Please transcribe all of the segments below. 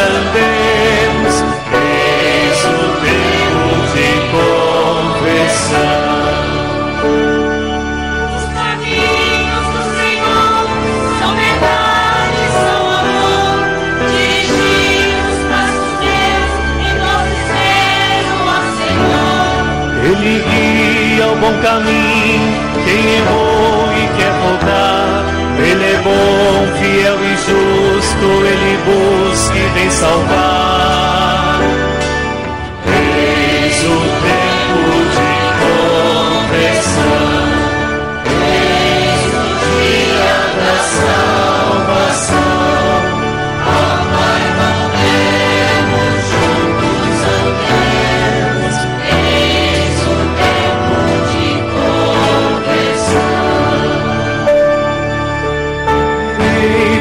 andemos, eis o Deus de conversão. Os caminhos do Senhor são verdade, são amor, dirigidos passos teus e nosso o Senhor. Ele guia o bom caminho, quem é errou e quer voltar, ele é bom, fiel e justo, ele busca vem salvar.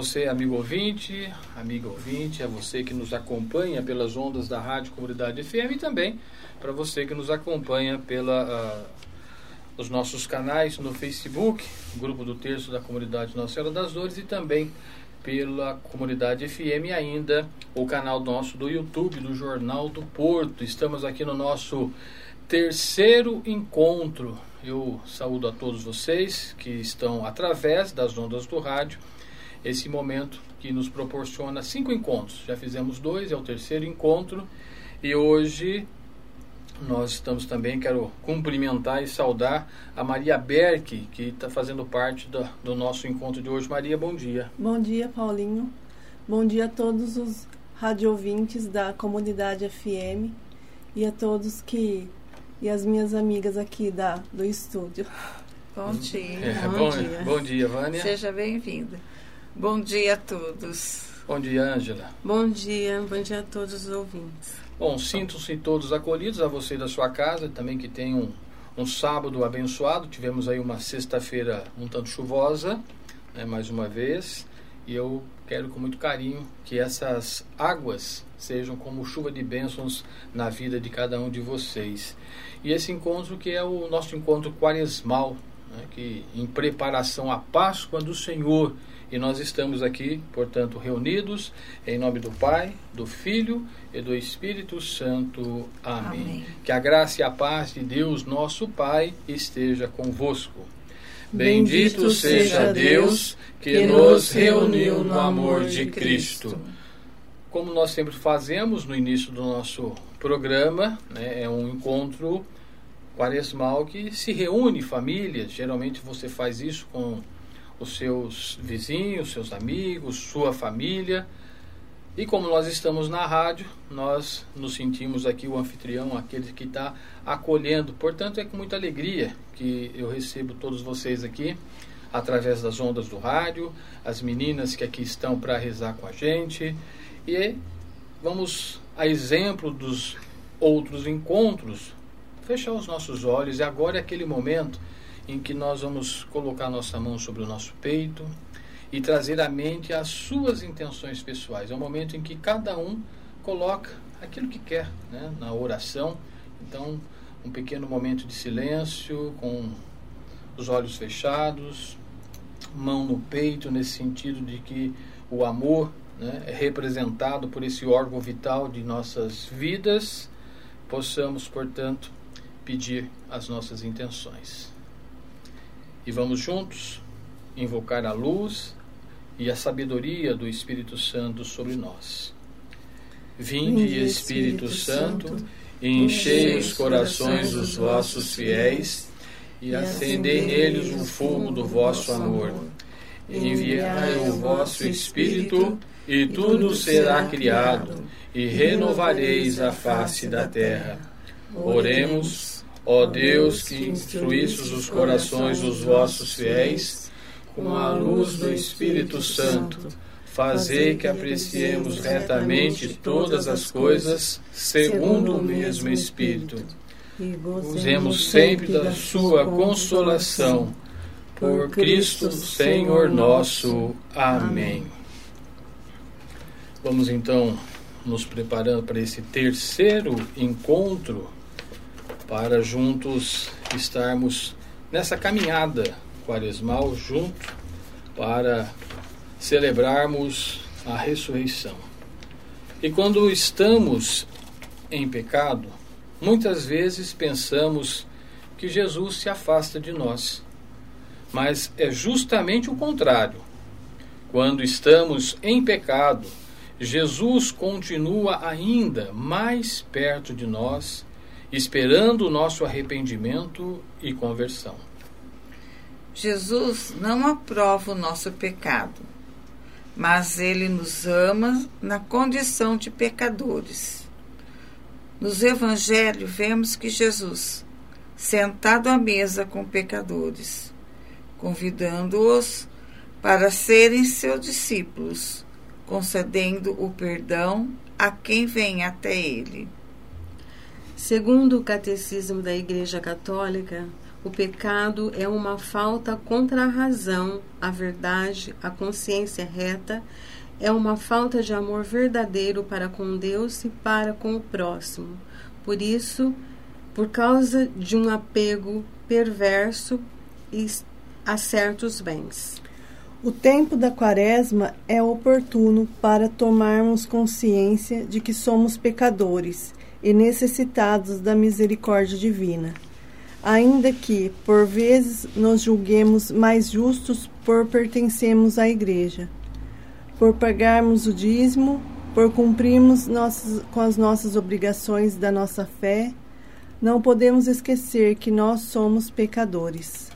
Você, amigo ouvinte, amiga ouvinte, a você que nos acompanha pelas ondas da Rádio Comunidade FM e também para você que nos acompanha pela uh, os nossos canais no Facebook, Grupo do Terço da Comunidade Nossa Senhora das Dores e também pela Comunidade FM e ainda o canal nosso do YouTube do Jornal do Porto. Estamos aqui no nosso terceiro encontro. Eu saúdo a todos vocês que estão através das ondas do rádio esse momento que nos proporciona cinco encontros. Já fizemos dois, é o terceiro encontro e hoje nós estamos também, quero cumprimentar e saudar a Maria Berck, que está fazendo parte do, do nosso encontro de hoje. Maria, bom dia. Bom dia, Paulinho. Bom dia a todos os radiovintes da comunidade FM e a todos que e as minhas amigas aqui da do estúdio. Bom dia. É, bom, bom, dia. Bom dia, Vânia. Seja bem-vinda. Bom dia a todos. Bom dia, Ângela. Bom dia, bom dia a todos os ouvintes. Bom, sintam-se todos acolhidos, a você da sua casa, também que tem um, um sábado abençoado. Tivemos aí uma sexta-feira um tanto chuvosa, né, mais uma vez, e eu quero com muito carinho que essas águas sejam como chuva de bênçãos na vida de cada um de vocês. E esse encontro que é o nosso encontro quaresmal, né, que em preparação à Páscoa do Senhor, e nós estamos aqui, portanto, reunidos em nome do Pai, do Filho e do Espírito Santo. Amém. Amém. Que a graça e a paz de Deus, nosso Pai, esteja convosco. Bendito, Bendito seja Deus que nos reuniu no amor de Cristo. Como nós sempre fazemos no início do nosso programa, né, é um encontro quaresmal que se reúne famílias. Geralmente você faz isso com os seus vizinhos, seus amigos, sua família. E como nós estamos na rádio, nós nos sentimos aqui o anfitrião, aquele que está acolhendo. Portanto, é com muita alegria que eu recebo todos vocês aqui através das ondas do rádio, as meninas que aqui estão para rezar com a gente. E vamos, a exemplo dos outros encontros, fechar os nossos olhos. E agora é aquele momento em que nós vamos colocar nossa mão sobre o nosso peito e trazer à mente as suas intenções pessoais. É o momento em que cada um coloca aquilo que quer né, na oração. Então, um pequeno momento de silêncio, com os olhos fechados, mão no peito, nesse sentido de que o amor né, é representado por esse órgão vital de nossas vidas, possamos, portanto, pedir as nossas intenções. E vamos juntos invocar a luz e a sabedoria do Espírito Santo sobre nós. Vinde, Espírito Santo, e enchei os corações dos vossos fiéis e acendei neles o fogo do vosso amor. Enviai o vosso Espírito e tudo será criado e renovareis a face da terra. Oremos, ó Deus, que instruísses os corações dos vossos fiéis com a luz do Espírito Santo. Fazei que apreciemos retamente todas as coisas segundo o mesmo Espírito. Usemos sempre da sua consolação. Por Cristo Senhor nosso. Amém. Vamos então nos preparando para esse terceiro encontro para juntos estarmos nessa caminhada quaresmal junto para celebrarmos a ressurreição. E quando estamos em pecado, muitas vezes pensamos que Jesus se afasta de nós. Mas é justamente o contrário. Quando estamos em pecado, Jesus continua ainda mais perto de nós esperando o nosso arrependimento e conversão. Jesus não aprova o nosso pecado, mas ele nos ama na condição de pecadores. Nos evangelhos vemos que Jesus, sentado à mesa com pecadores, convidando-os para serem seus discípulos, concedendo o perdão a quem vem até ele. Segundo o Catecismo da Igreja Católica, o pecado é uma falta contra a razão, a verdade, a consciência reta, é uma falta de amor verdadeiro para com Deus e para com o próximo. Por isso, por causa de um apego perverso a certos bens. O tempo da quaresma é oportuno para tomarmos consciência de que somos pecadores e necessitados da misericórdia divina. Ainda que, por vezes, nos julguemos mais justos por pertencermos à Igreja, por pagarmos o dízimo, por cumprirmos nossas, com as nossas obrigações da nossa fé, não podemos esquecer que nós somos pecadores.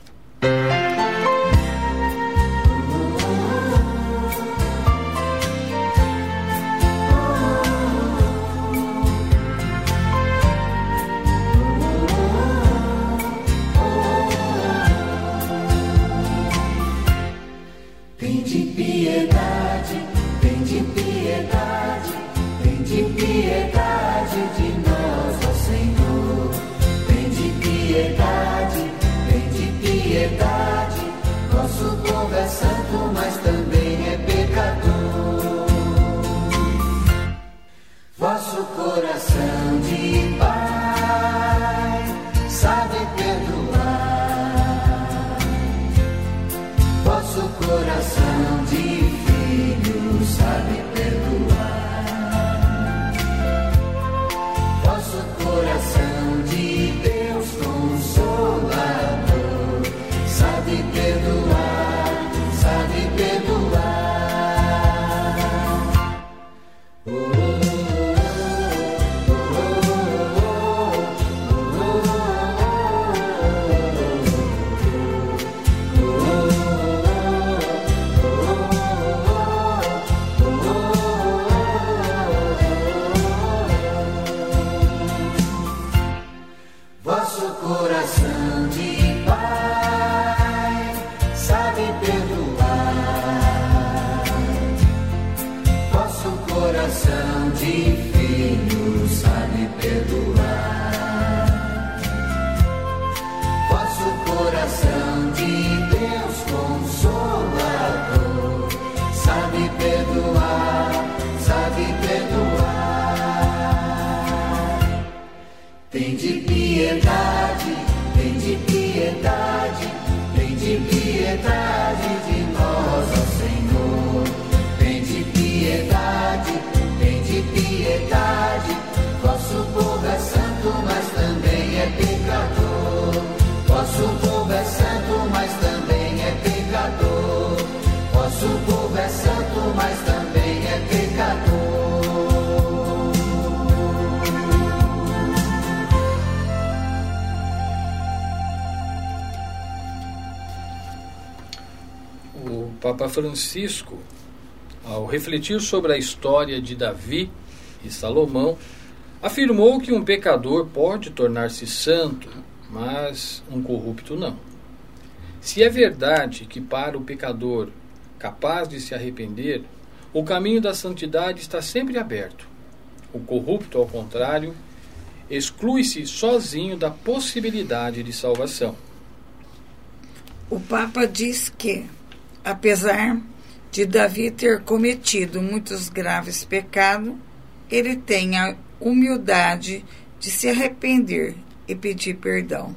Francisco, ao refletir sobre a história de Davi e Salomão, afirmou que um pecador pode tornar-se santo, mas um corrupto não. Se é verdade que para o pecador capaz de se arrepender, o caminho da santidade está sempre aberto, o corrupto, ao contrário, exclui-se sozinho da possibilidade de salvação. O Papa diz que, apesar de Davi ter cometido muitos graves pecados, ele tem a humildade de se arrepender e pedir perdão.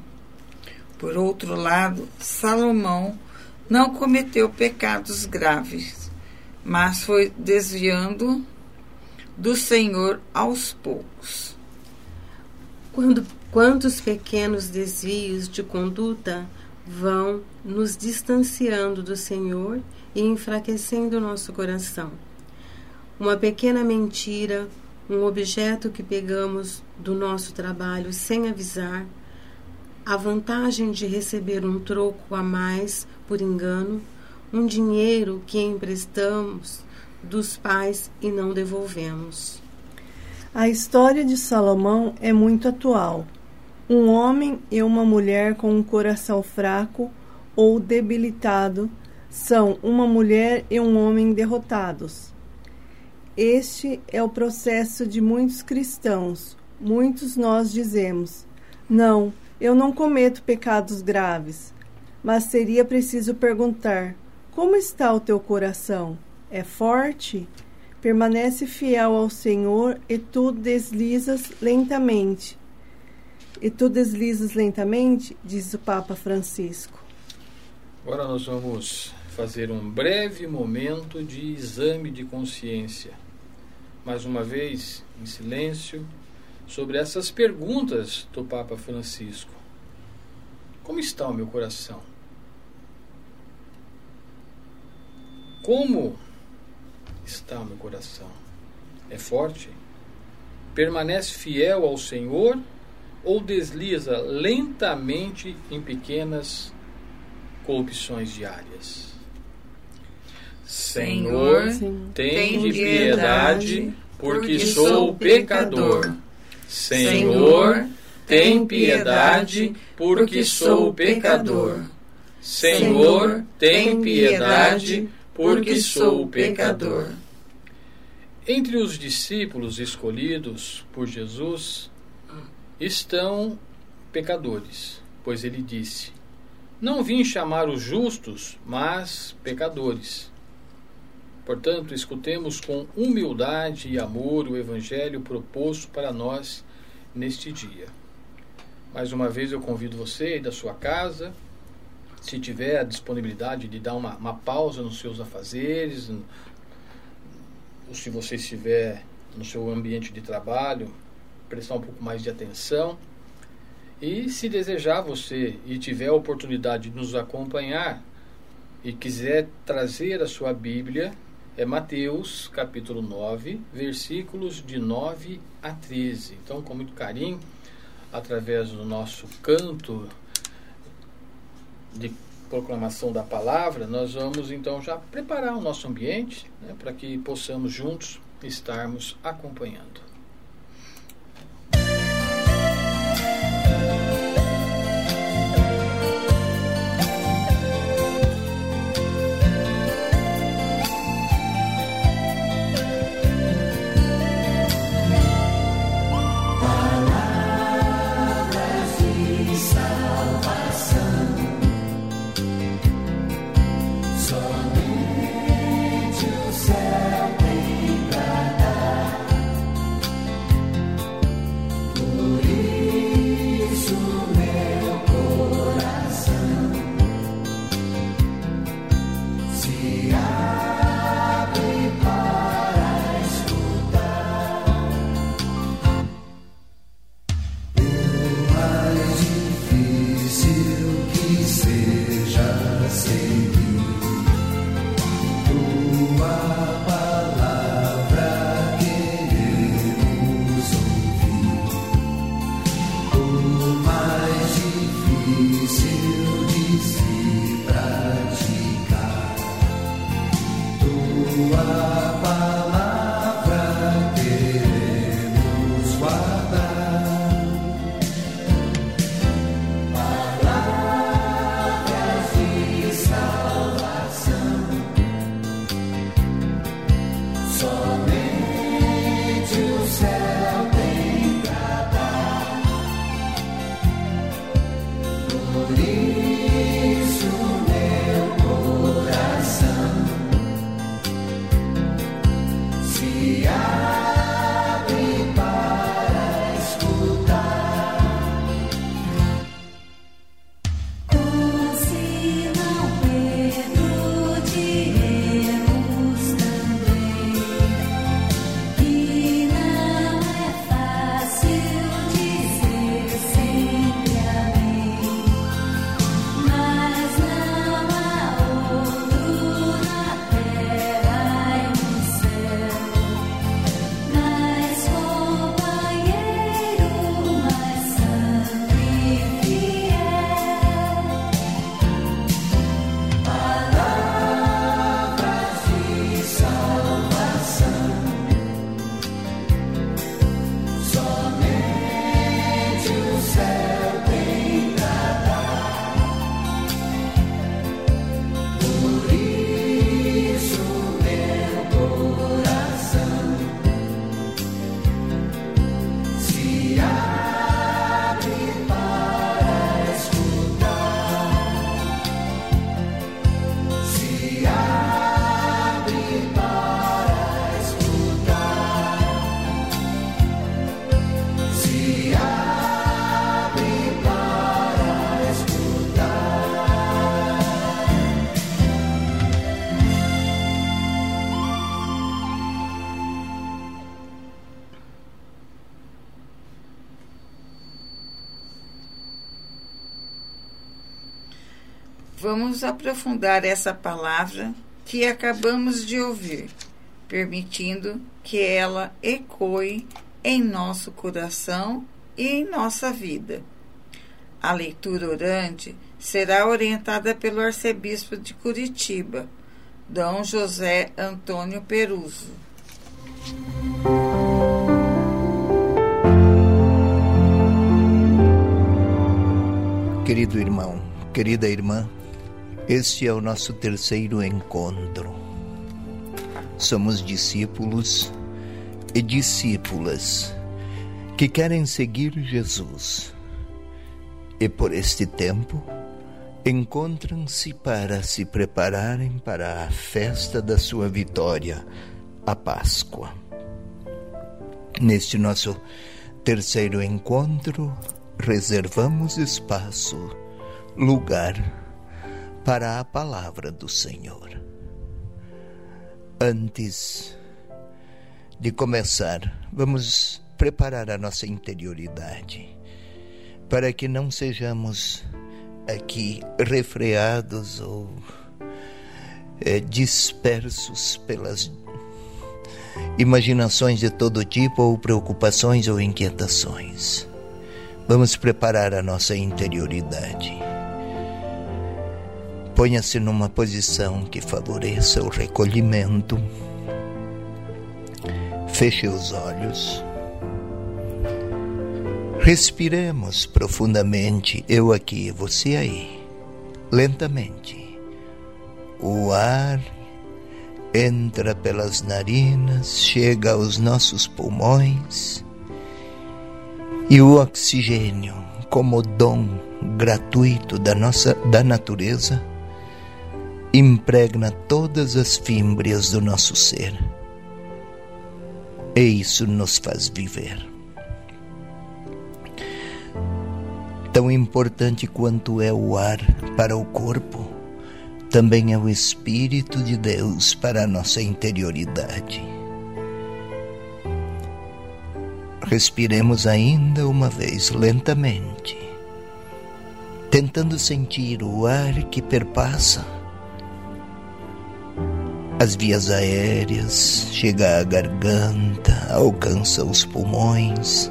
Por outro lado, Salomão não cometeu pecados graves, mas foi desviando do Senhor aos poucos. Quando, quantos pequenos desvios de conduta vão nos distanciando do Senhor e enfraquecendo o nosso coração. Uma pequena mentira, um objeto que pegamos do nosso trabalho sem avisar, a vantagem de receber um troco a mais por engano, um dinheiro que emprestamos dos pais e não devolvemos. A história de Salomão é muito atual. Um homem e uma mulher com um coração fraco ou debilitado são uma mulher e um homem derrotados. Este é o processo de muitos cristãos. Muitos nós dizemos: Não, eu não cometo pecados graves. Mas seria preciso perguntar: Como está o teu coração? É forte? Permanece fiel ao Senhor e tu deslizas lentamente. E tu deslizas lentamente, diz o Papa Francisco. Agora nós vamos fazer um breve momento de exame de consciência. Mais uma vez, em silêncio, sobre essas perguntas do Papa Francisco. Como está o meu coração? Como está o meu coração? É forte? Permanece fiel ao Senhor ou desliza lentamente em pequenas corrupções diárias? Senhor, tem de piedade, porque sou pecador. Senhor, tem piedade, porque sou pecador. Senhor, tem piedade, porque sou pecador. Entre os discípulos escolhidos por Jesus estão pecadores, pois ele disse: Não vim chamar os justos, mas pecadores. Portanto, escutemos com humildade e amor o evangelho proposto para nós neste dia. Mais uma vez eu convido você da sua casa se tiver a disponibilidade de dar uma, uma pausa nos seus afazeres, ou se você estiver no seu ambiente de trabalho, prestar um pouco mais de atenção. E se desejar você e tiver a oportunidade de nos acompanhar e quiser trazer a sua Bíblia, é Mateus capítulo 9, versículos de 9 a 13. Então, com muito carinho, através do nosso canto de proclamação da palavra, nós vamos então já preparar o nosso ambiente né, para que possamos juntos estarmos acompanhando. Vamos aprofundar essa palavra que acabamos de ouvir, permitindo que ela ecoe em nosso coração e em nossa vida. A leitura orante será orientada pelo arcebispo de Curitiba, Dom José Antônio Peruso. Querido irmão, querida irmã, este é o nosso terceiro encontro. Somos discípulos e discípulas que querem seguir Jesus. E por este tempo encontram-se para se prepararem para a festa da sua vitória, a Páscoa. Neste nosso terceiro encontro, reservamos espaço, lugar para a palavra do Senhor. Antes de começar, vamos preparar a nossa interioridade para que não sejamos aqui refreados ou é, dispersos pelas imaginações de todo tipo ou preocupações ou inquietações. Vamos preparar a nossa interioridade Ponha-se numa posição que favoreça o recolhimento. Feche os olhos. Respiremos profundamente, eu aqui, você aí, lentamente. O ar entra pelas narinas, chega aos nossos pulmões e o oxigênio, como dom gratuito da nossa da natureza, impregna todas as fímbrias do nosso ser. E isso nos faz viver. Tão importante quanto é o ar para o corpo, também é o Espírito de Deus para a nossa interioridade. Respiremos ainda uma vez lentamente, tentando sentir o ar que perpassa as vias aéreas, chega à garganta, alcança os pulmões.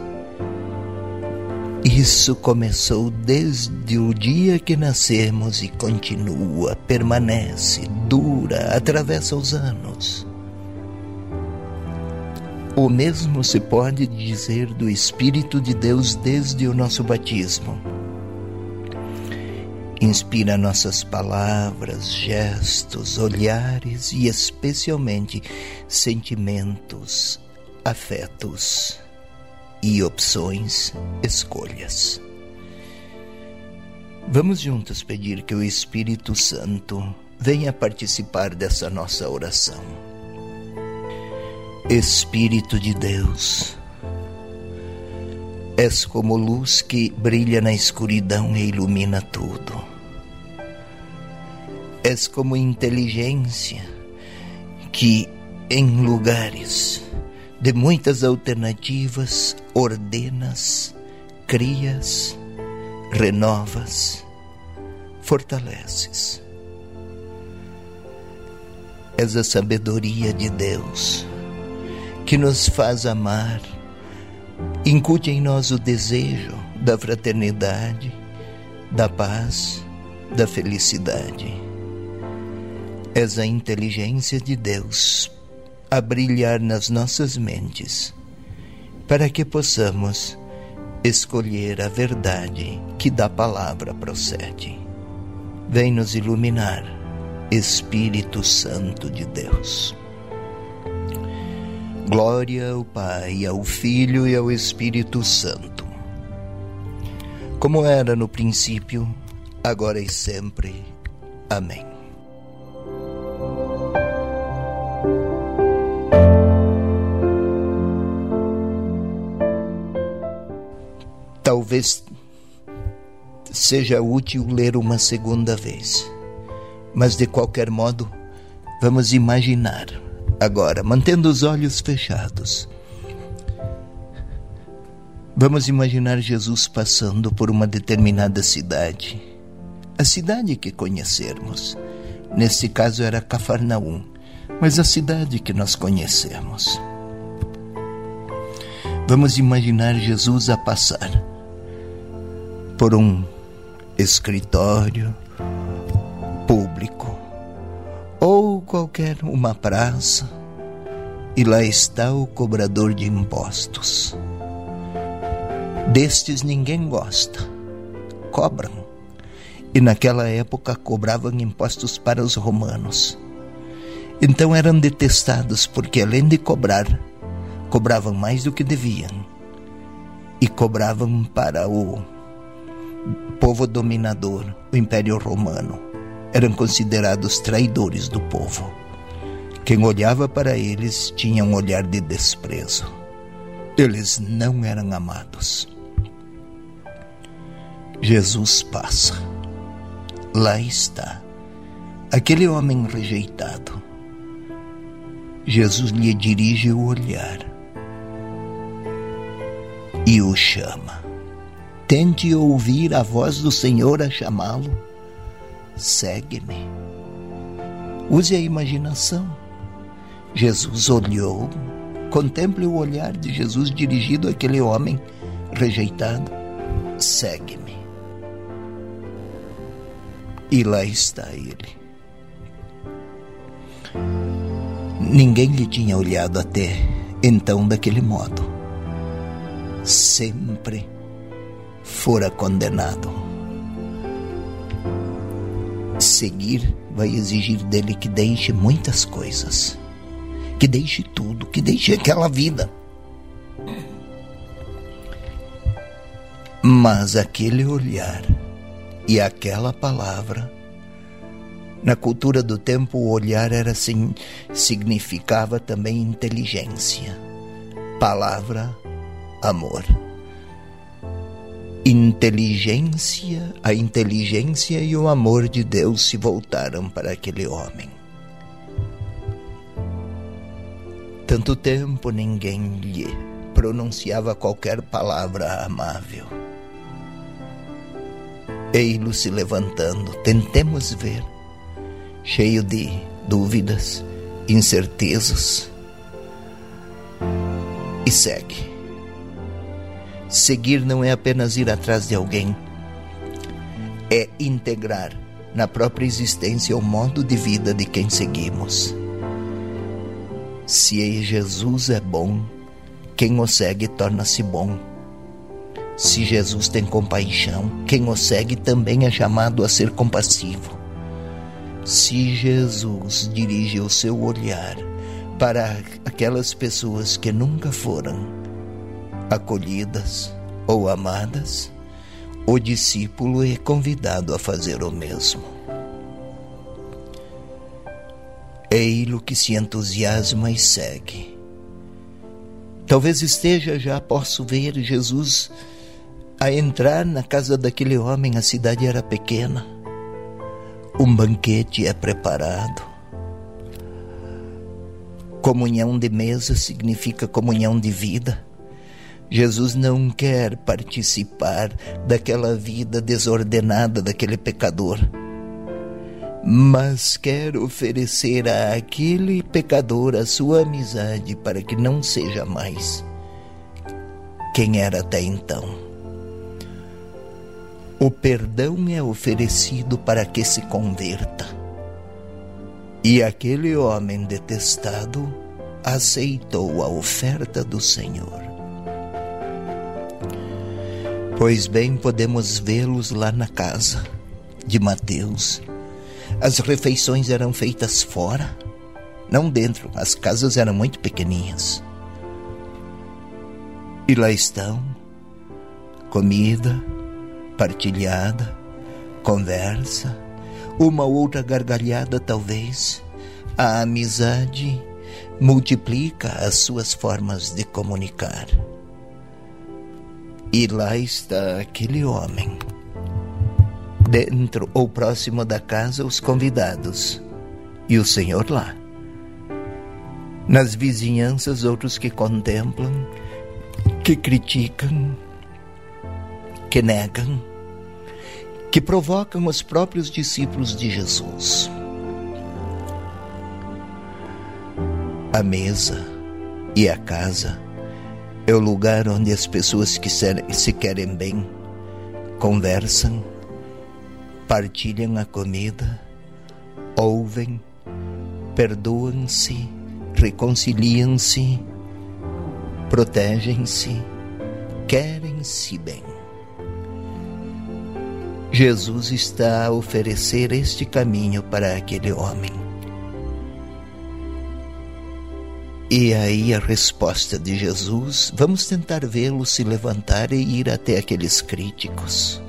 Isso começou desde o dia que nascemos e continua, permanece, dura, atravessa os anos. O mesmo se pode dizer do Espírito de Deus desde o nosso batismo. Inspira nossas palavras, gestos, olhares e especialmente sentimentos, afetos e opções, escolhas. Vamos juntos pedir que o Espírito Santo venha participar dessa nossa oração. Espírito de Deus, és como luz que brilha na escuridão e ilumina tudo. És como inteligência que, em lugares de muitas alternativas, ordenas, crias, renovas, fortaleces. És a sabedoria de Deus que nos faz amar Incute em nós o desejo da fraternidade, da paz, da felicidade. És a inteligência de Deus a brilhar nas nossas mentes, para que possamos escolher a verdade que da palavra procede. Vem nos iluminar, Espírito Santo de Deus. Glória ao Pai, ao Filho e ao Espírito Santo. Como era no princípio, agora e sempre. Amém. Talvez seja útil ler uma segunda vez, mas de qualquer modo, vamos imaginar Agora, mantendo os olhos fechados, vamos imaginar Jesus passando por uma determinada cidade, a cidade que conhecermos. Nesse caso era Cafarnaum, mas a cidade que nós conhecemos. Vamos imaginar Jesus a passar por um escritório qualquer uma praça, e lá está o cobrador de impostos. Destes ninguém gosta, cobram, e naquela época cobravam impostos para os romanos. Então eram detestados porque, além de cobrar, cobravam mais do que deviam e cobravam para o povo dominador, o Império Romano eram considerados traidores do povo. Quem olhava para eles tinha um olhar de desprezo. Eles não eram amados. Jesus passa. Lá está, aquele homem rejeitado. Jesus lhe dirige o olhar e o chama. Tente ouvir a voz do Senhor a chamá-lo segue-me. Use a imaginação. Jesus olhou, contemple o olhar de Jesus dirigido àquele homem rejeitado. Segue-me. E lá está ele. Ninguém lhe tinha olhado até então daquele modo. Sempre fora condenado seguir vai exigir dele que deixe muitas coisas, que deixe tudo, que deixe aquela vida. Mas aquele olhar e aquela palavra, na cultura do tempo, o olhar era assim, significava também inteligência, palavra, amor inteligência, a inteligência e o amor de Deus se voltaram para aquele homem. Tanto tempo ninguém lhe pronunciava qualquer palavra amável. Ei-lo se levantando, tentemos ver, cheio de dúvidas, incertezas, e segue. Seguir não é apenas ir atrás de alguém, é integrar na própria existência o modo de vida de quem seguimos. Se Jesus é bom, quem o segue torna-se bom. Se Jesus tem compaixão, quem o segue também é chamado a ser compassivo. Se Jesus dirige o seu olhar para aquelas pessoas que nunca foram acolhidas ou amadas, o discípulo é convidado a fazer o mesmo. Ele que se entusiasma e segue. Talvez esteja já, posso ver Jesus a entrar na casa daquele homem, a cidade era pequena um banquete é preparado. Comunhão de mesa significa comunhão de vida. Jesus não quer participar daquela vida desordenada daquele pecador, mas quer oferecer a aquele pecador a sua amizade para que não seja mais quem era até então. O perdão é oferecido para que se converta. E aquele homem detestado aceitou a oferta do Senhor. Pois bem, podemos vê-los lá na casa de Mateus. As refeições eram feitas fora, não dentro, as casas eram muito pequeninhas. E lá estão, comida, partilhada, conversa, uma outra gargalhada talvez. A amizade multiplica as suas formas de comunicar. E lá está aquele homem. Dentro ou próximo da casa, os convidados. E o Senhor lá. Nas vizinhanças, outros que contemplam, que criticam, que negam, que provocam os próprios discípulos de Jesus. A mesa e a casa é o lugar onde as pessoas que se querem bem conversam, partilham a comida, ouvem, perdoam-se, reconciliam-se, protegem-se, querem-se bem. Jesus está a oferecer este caminho para aquele homem. E aí a resposta de Jesus, vamos tentar vê-lo se levantar e ir até aqueles críticos.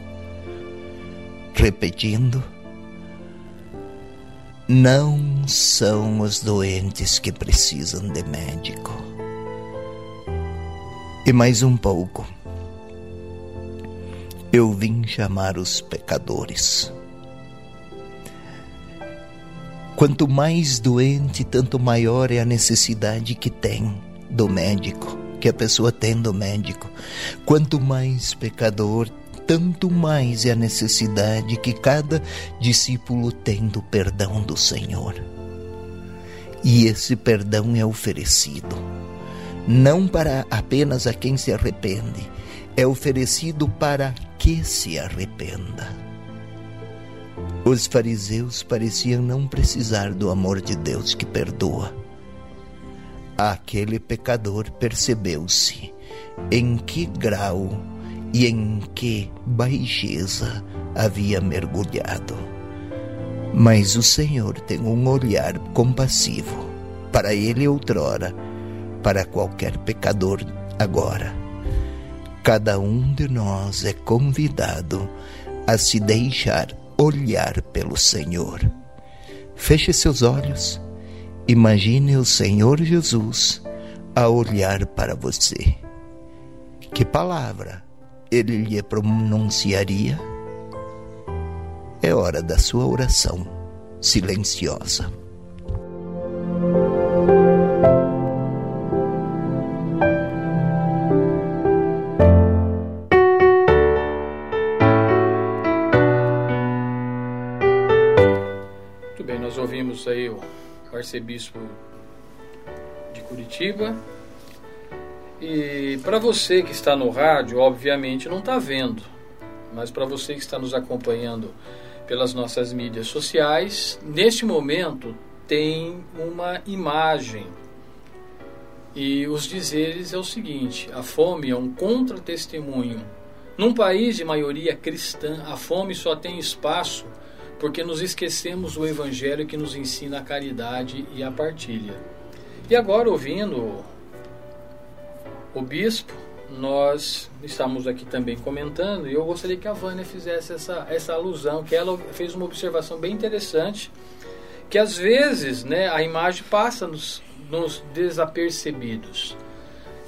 Repetindo, não são os doentes que precisam de médico. E mais um pouco eu vim chamar os pecadores. Quanto mais doente, tanto maior é a necessidade que tem do médico, que a pessoa tem do médico. Quanto mais pecador, tanto mais é a necessidade que cada discípulo tem do perdão do Senhor. E esse perdão é oferecido, não para apenas a quem se arrepende, é oferecido para que se arrependa. Os fariseus pareciam não precisar do amor de Deus que perdoa. Aquele pecador percebeu-se em que grau e em que baixeza havia mergulhado. Mas o Senhor tem um olhar compassivo para ele outrora, para qualquer pecador agora Cada um de nós é convidado a se deixar olhar pelo Senhor. Feche seus olhos. Imagine o Senhor Jesus a olhar para você. Que palavra ele lhe pronunciaria? É hora da sua oração silenciosa. ouvimos aí o arcebispo de Curitiba. E para você que está no rádio, obviamente não está vendo, mas para você que está nos acompanhando pelas nossas mídias sociais, neste momento tem uma imagem. E os dizeres é o seguinte: a fome é um contra-testemunho Num país de maioria cristã, a fome só tem espaço porque nos esquecemos do Evangelho que nos ensina a caridade e a partilha. E agora, ouvindo o bispo, nós estamos aqui também comentando, e eu gostaria que a Vânia fizesse essa, essa alusão, que ela fez uma observação bem interessante, que às vezes né, a imagem passa nos, nos desapercebidos.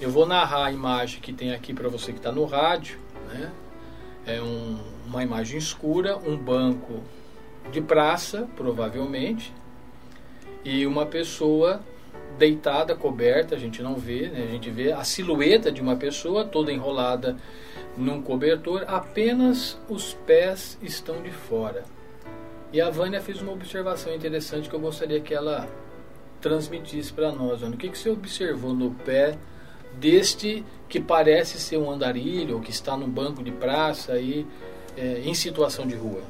Eu vou narrar a imagem que tem aqui para você que está no rádio. Né? É um, uma imagem escura, um banco de praça, provavelmente, e uma pessoa deitada, coberta, a gente não vê, né? a gente vê a silhueta de uma pessoa toda enrolada num cobertor, apenas os pés estão de fora. E a Vânia fez uma observação interessante que eu gostaria que ela transmitisse para nós. O que, que você observou no pé deste que parece ser um andarilho que está no banco de praça aí, é, em situação de rua?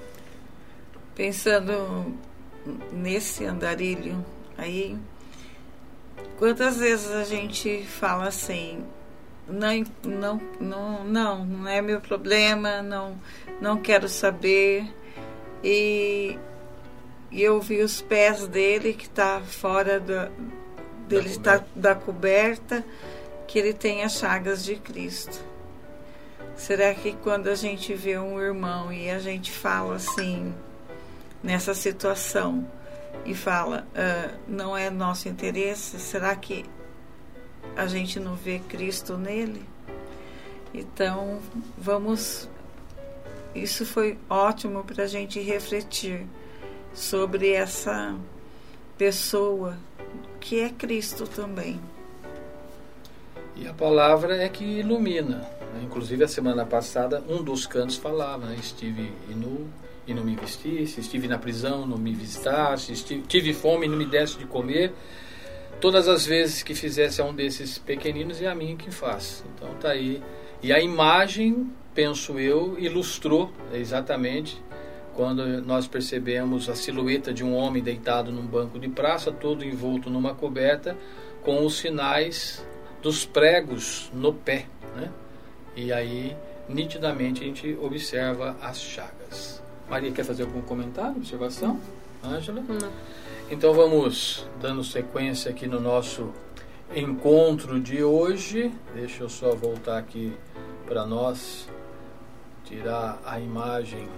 Pensando nesse andarilho aí, quantas vezes a gente fala assim, não, não, não, não, não é meu problema, não, não quero saber. E, e eu vi os pés dele que está fora da, dele da está da coberta, que ele tem as chagas de Cristo. Será que quando a gente vê um irmão e a gente fala assim, nessa situação, e fala, uh, não é nosso interesse, será que a gente não vê Cristo nele? Então, vamos isso foi ótimo para a gente refletir sobre essa pessoa que é Cristo também. E a palavra é que ilumina. Né? Inclusive, a semana passada, um dos cantos falava: né? Estive nu e não me vestisse, estive na prisão, não me visitasse, estive, tive fome e não me desse de comer. Todas as vezes que fizesse a um desses pequeninos, é a mim que faz. Então, tá aí. E a imagem penso eu, ilustrou exatamente quando nós percebemos a silhueta de um homem deitado num banco de praça, todo envolto numa coberta, com os sinais dos pregos no pé. Né? E aí, nitidamente, a gente observa as chagas. Maria, quer fazer algum comentário, observação? Ângela? Não. Então vamos dando sequência aqui no nosso encontro de hoje. Deixa eu só voltar aqui para nós tirar a imagem.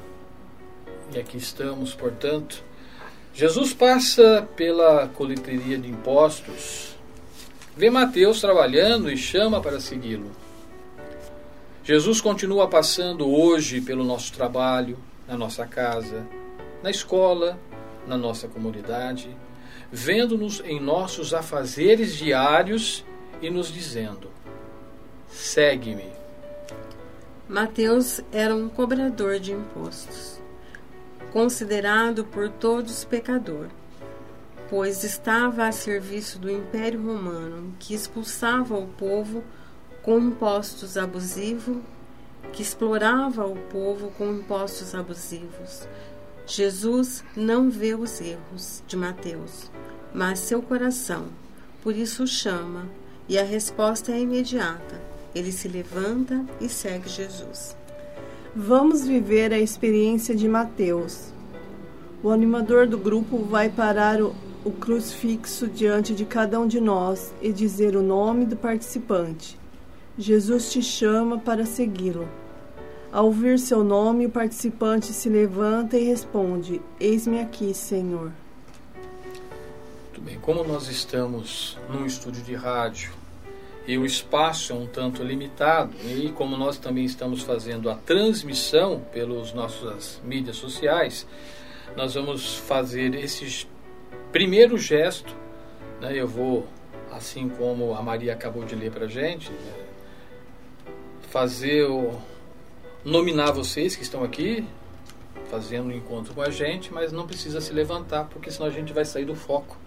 E aqui estamos, portanto. Jesus passa pela coleteria de impostos, vê Mateus trabalhando e chama para segui-lo. Jesus continua passando hoje pelo nosso trabalho, na nossa casa, na escola, na nossa comunidade, vendo-nos em nossos afazeres diários e nos dizendo: segue-me. Mateus era um cobrador de impostos, considerado por todos pecador, pois estava a serviço do Império Romano, que expulsava o povo com impostos abusivos, que explorava o povo com impostos abusivos. Jesus não vê os erros de Mateus, mas seu coração, por isso o chama, e a resposta é imediata ele se levanta e segue Jesus. Vamos viver a experiência de Mateus. O animador do grupo vai parar o, o crucifixo diante de cada um de nós e dizer o nome do participante. Jesus te chama para segui-lo. Ao ouvir seu nome, o participante se levanta e responde: Eis-me aqui, Senhor. Muito bem, como nós estamos num estúdio de rádio e o espaço é um tanto limitado, e como nós também estamos fazendo a transmissão pelas nossas mídias sociais, nós vamos fazer esse primeiro gesto. Né? Eu vou, assim como a Maria acabou de ler para a gente, né? Fazer o. nominar vocês que estão aqui, fazendo um encontro com a gente, mas não precisa se levantar, porque senão a gente vai sair do foco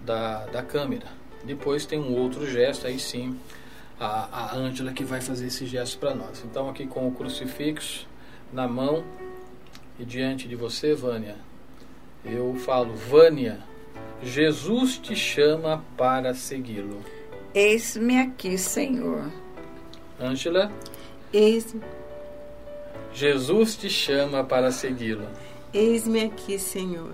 da, da câmera. Depois tem um outro gesto, aí sim, a Ângela que vai fazer esse gesto para nós. Então, aqui com o crucifixo na mão e diante de você, Vânia, eu falo: Vânia, Jesus te chama para segui-lo. Eis-me aqui, Senhor. Ângela? Eis-me. Jesus te chama para segui-lo. Eis-me aqui, Senhor.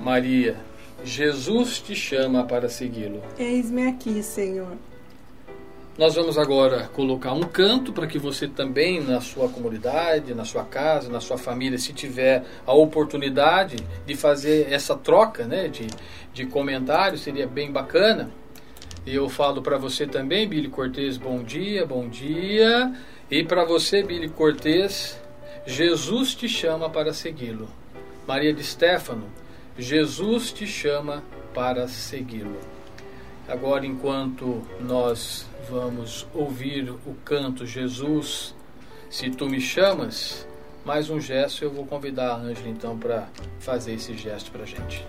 Maria, Jesus te chama para segui-lo. Eis-me aqui, Senhor. Nós vamos agora colocar um canto para que você também, na sua comunidade, na sua casa, na sua família, se tiver a oportunidade de fazer essa troca né, de, de comentários, seria bem bacana. E eu falo para você também, Billy Cortez, bom dia, bom dia. E para você, Billy Cortez, Jesus te chama para segui-lo. Maria de Stefano, Jesus te chama para segui-lo. Agora, enquanto nós vamos ouvir o canto Jesus, se tu me chamas, mais um gesto, eu vou convidar a Ângela então para fazer esse gesto para a gente.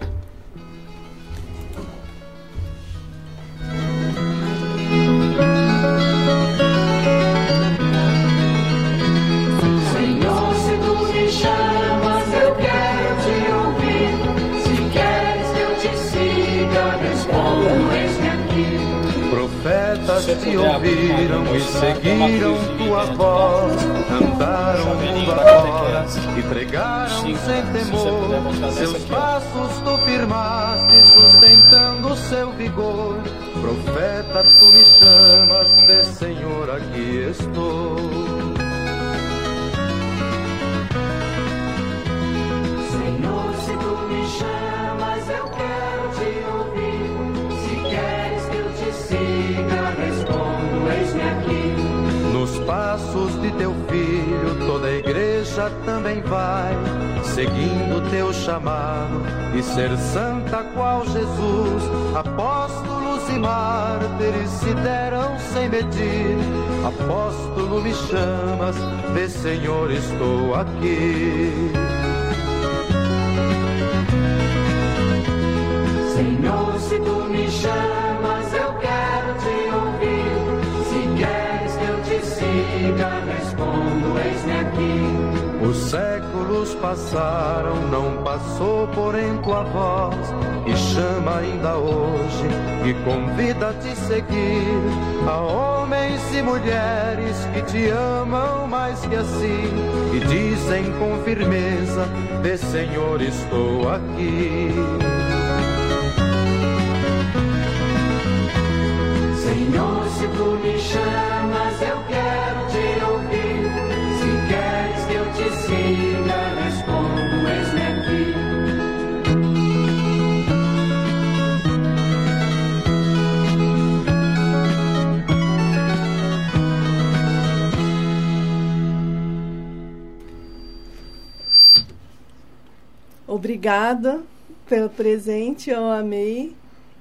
Te ouviram e seguiram tua voz, andaram mundo afora e pregaram sem temor. Seus passos tu firmaste, sustentando seu vigor. Profeta, tu me chamas, vê Senhor, aqui estou. Senhor, se tu me chamas, Nos passos de teu filho, toda a igreja também vai, seguindo teu chamado e ser santa qual Jesus. Apóstolos e mártires se deram sem medir. Apóstolo, me chamas, vê Senhor, estou aqui. Senhor, se tu me chamas, eu passaram, não passou porém tua voz e chama ainda hoje e convida a te seguir a homens e mulheres que te amam mais que assim e dizem com firmeza: Vê Senhor, estou aqui. Obrigada pelo presente, eu amei.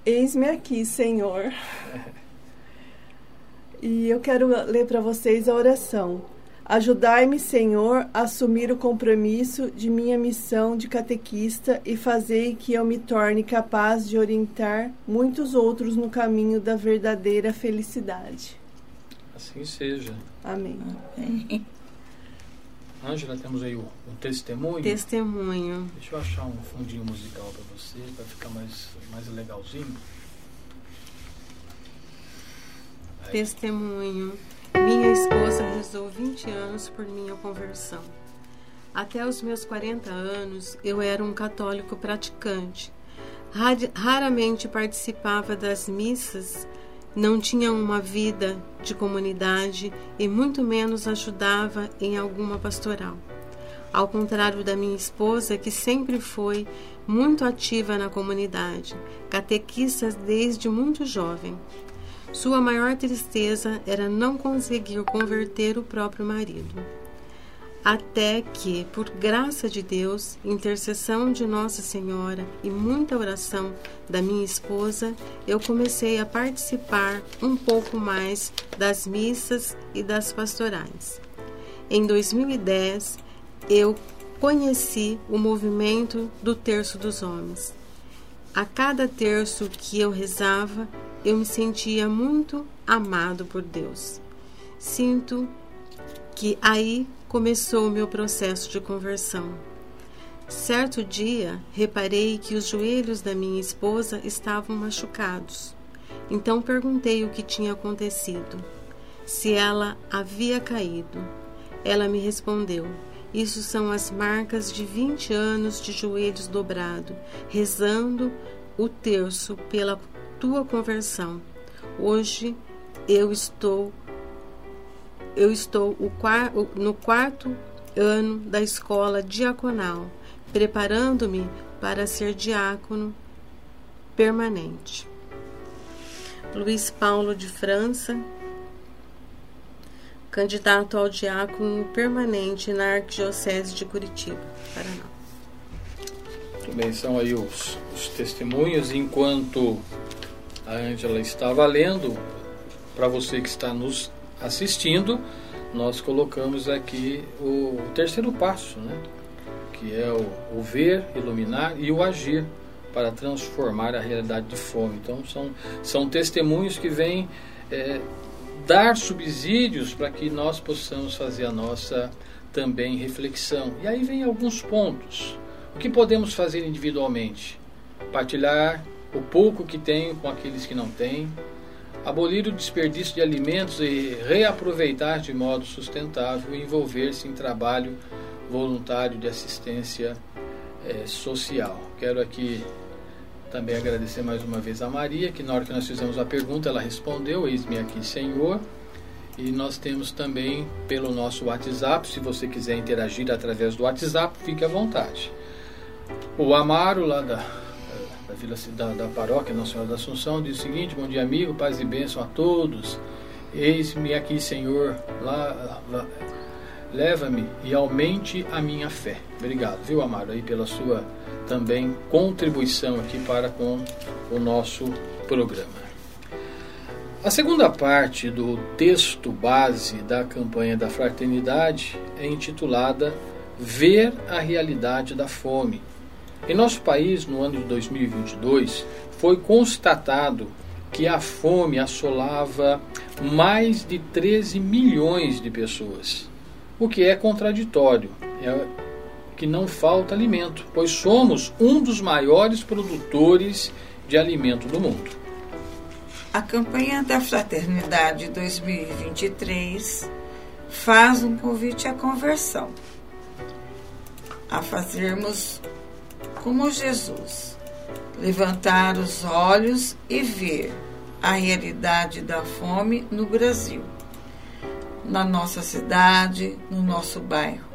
Eis-me aqui, Senhor. E eu quero ler para vocês a oração. Ajudai-me, Senhor, a assumir o compromisso de minha missão de catequista e fazei que eu me torne capaz de orientar muitos outros no caminho da verdadeira felicidade. Assim seja. Amém. Ângela, temos aí o, um testemunho. Testemunho. Deixa eu achar um fundinho musical para você, para ficar mais, mais legalzinho. Testemunho. Minha esposa rezou 20 anos por minha conversão. Até os meus 40 anos, eu era um católico praticante. Raramente participava das missas, não tinha uma vida de comunidade e muito menos ajudava em alguma pastoral. Ao contrário da minha esposa, que sempre foi muito ativa na comunidade, catequista desde muito jovem. Sua maior tristeza era não conseguir converter o próprio marido. Até que, por graça de Deus, intercessão de Nossa Senhora e muita oração da minha esposa, eu comecei a participar um pouco mais das missas e das pastorais. Em 2010, eu conheci o movimento do Terço dos Homens. A cada terço que eu rezava, eu me sentia muito amado por Deus. Sinto que aí começou o meu processo de conversão. Certo dia, reparei que os joelhos da minha esposa estavam machucados. Então perguntei o que tinha acontecido, se ela havia caído. Ela me respondeu: Isso são as marcas de 20 anos de joelhos dobrado, rezando o terço pela tua conversão. Hoje eu estou eu estou no quarto ano da escola diaconal, preparando-me para ser diácono permanente. Luiz Paulo de França, candidato ao diácono permanente na Arquidiocese de Curitiba, Paraná. Muito bem, são aí os, os testemunhos. Enquanto a Ângela estava lendo, para você que está nos assistindo, nós colocamos aqui o, o terceiro passo, né? que é o, o, ver, iluminar e o agir para transformar a realidade de fome. Então, são, são testemunhos que vêm é, dar subsídios para que nós possamos fazer a nossa também reflexão. E aí vem alguns pontos. O que podemos fazer individualmente? Partilhar o pouco que tenho com aqueles que não têm, abolir o desperdício de alimentos e reaproveitar de modo sustentável envolver-se em trabalho voluntário de assistência é, social. Quero aqui também agradecer mais uma vez a Maria, que na hora que nós fizemos a pergunta, ela respondeu: Eis-me aqui, Senhor. E nós temos também pelo nosso WhatsApp, se você quiser interagir através do WhatsApp, fique à vontade. O Amaro, lá da, Vila, da, da Paróquia Nossa Senhora da Assunção, diz o seguinte: Bom dia, amigo, paz e bênção a todos. Eis-me aqui, Senhor, lá, lá leva-me e aumente a minha fé. Obrigado, viu, Amaro, aí pela sua também contribuição aqui para com o nosso programa. A segunda parte do texto base da campanha da fraternidade é intitulada Ver a realidade da fome. Em nosso país, no ano de 2022, foi constatado que a fome assolava mais de 13 milhões de pessoas, o que é contraditório. É que não falta alimento, pois somos um dos maiores produtores de alimento do mundo. A campanha da Fraternidade 2023 faz um convite à conversão, a fazermos como Jesus, levantar os olhos e ver a realidade da fome no Brasil, na nossa cidade, no nosso bairro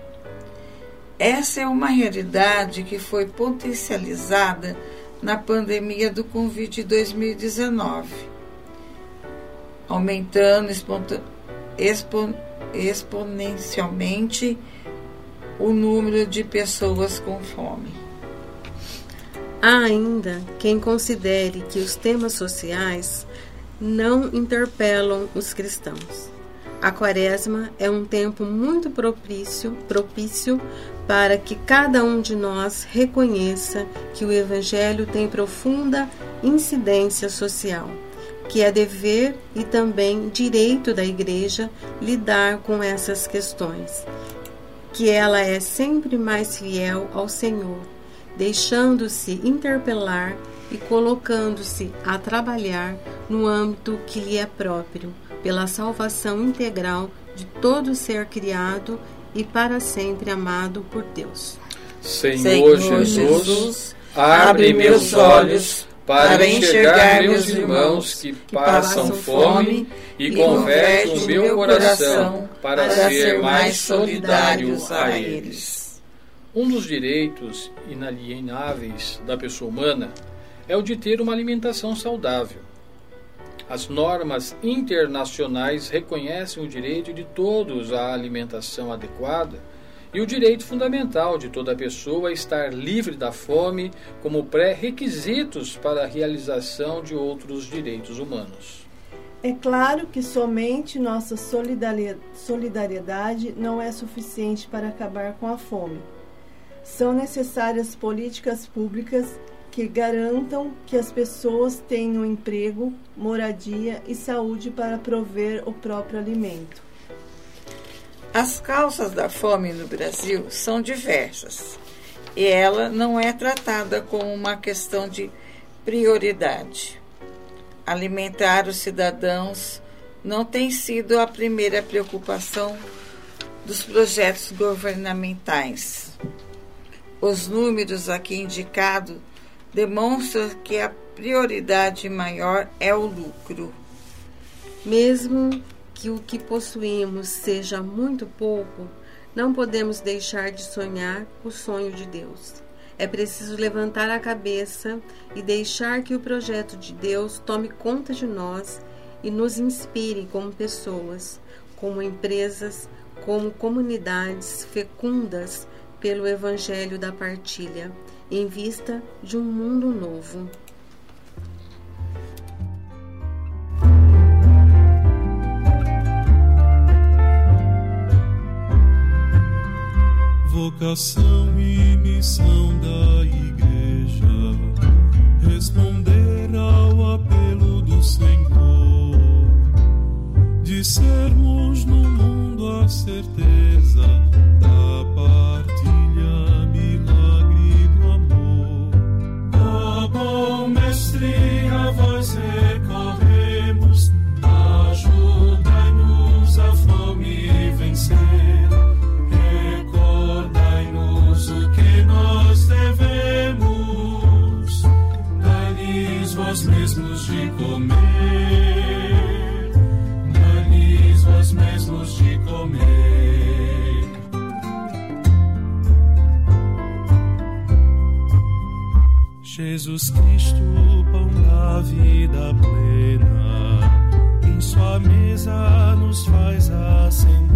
essa é uma realidade que foi potencializada na pandemia do Covid 2019, aumentando expo exponencialmente o número de pessoas com fome. Há ainda quem considere que os temas sociais não interpelam os cristãos. A quaresma é um tempo muito propício, propício para que cada um de nós reconheça que o Evangelho tem profunda incidência social, que é dever e também direito da Igreja lidar com essas questões, que ela é sempre mais fiel ao Senhor, deixando-se interpelar e colocando-se a trabalhar no âmbito que lhe é próprio, pela salvação integral de todo ser criado e para sempre amado por Deus. Senhor, Senhor Jesus, Jesus, abre meus olhos para enxergar meus irmãos que passam fome e converte o meu coração para ser mais solidário a eles. Um dos direitos inalienáveis da pessoa humana é o de ter uma alimentação saudável. As normas internacionais reconhecem o direito de todos à alimentação adequada e o direito fundamental de toda pessoa a estar livre da fome como pré-requisitos para a realização de outros direitos humanos. É claro que somente nossa solidariedade não é suficiente para acabar com a fome. São necessárias políticas públicas que garantam que as pessoas tenham emprego, moradia e saúde para prover o próprio alimento. As causas da fome no Brasil são diversas e ela não é tratada como uma questão de prioridade. Alimentar os cidadãos não tem sido a primeira preocupação dos projetos governamentais. Os números aqui indicados demonstram que a prioridade maior é o lucro. Mesmo que o que possuímos seja muito pouco, não podemos deixar de sonhar o sonho de Deus. É preciso levantar a cabeça e deixar que o projeto de Deus tome conta de nós e nos inspire como pessoas, como empresas, como comunidades fecundas pelo Evangelho da Partilha, em vista de um mundo novo. vocação e missão da igreja, responder ao apelo do Senhor, de sermos no mundo a certeza Jesus Cristo, pão da vida plena, em sua mesa nos faz assentar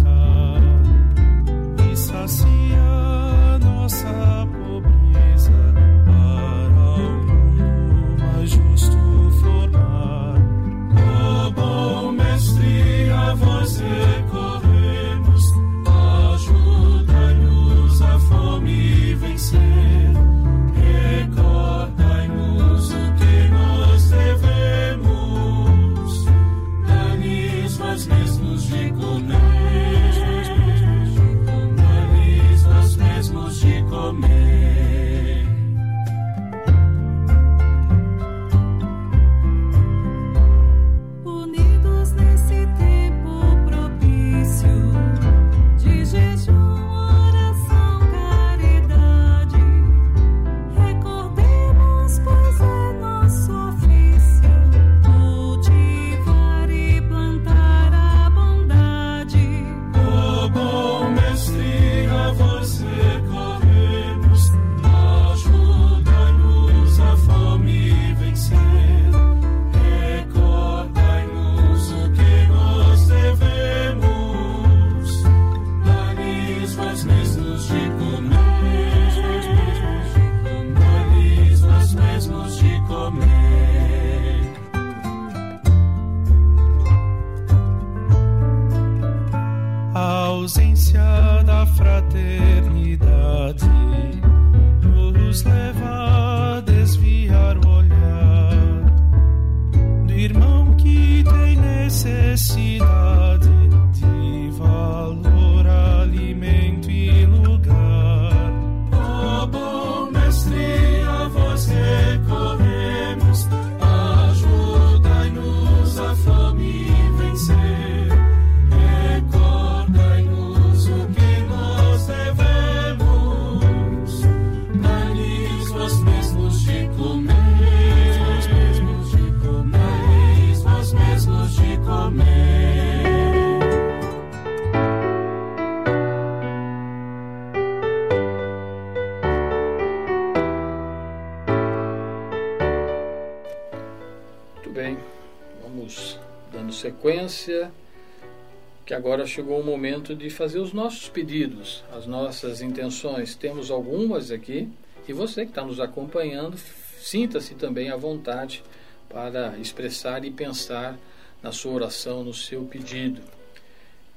que agora chegou o momento de fazer os nossos pedidos, as nossas intenções. Temos algumas aqui e você que está nos acompanhando, sinta-se também à vontade para expressar e pensar na sua oração, no seu pedido.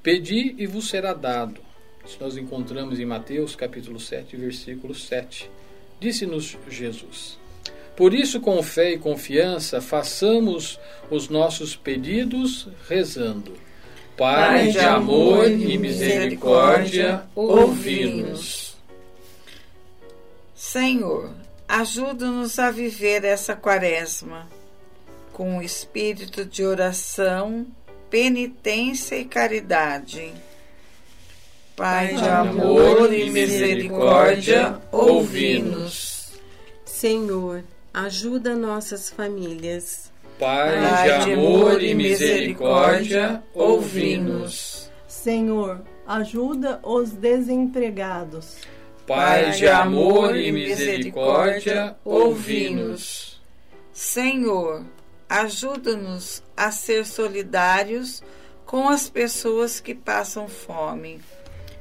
Pedi e vos será dado. Isso nós encontramos em Mateus capítulo 7, versículo 7. Disse-nos Jesus. Por isso, com fé e confiança, façamos os nossos pedidos rezando. Pai de amor e misericórdia, ouvi-nos. Senhor, ajuda-nos a viver essa quaresma com o espírito de oração, penitência e caridade. Pai de amor e misericórdia, ouvi-nos. Senhor, ajuda nossas famílias. Pai de amor e misericórdia, ouvi-nos. Senhor, ajuda os desempregados. Pai de amor e misericórdia, ouvi-nos. Senhor, ajuda-nos a ser solidários com as pessoas que passam fome.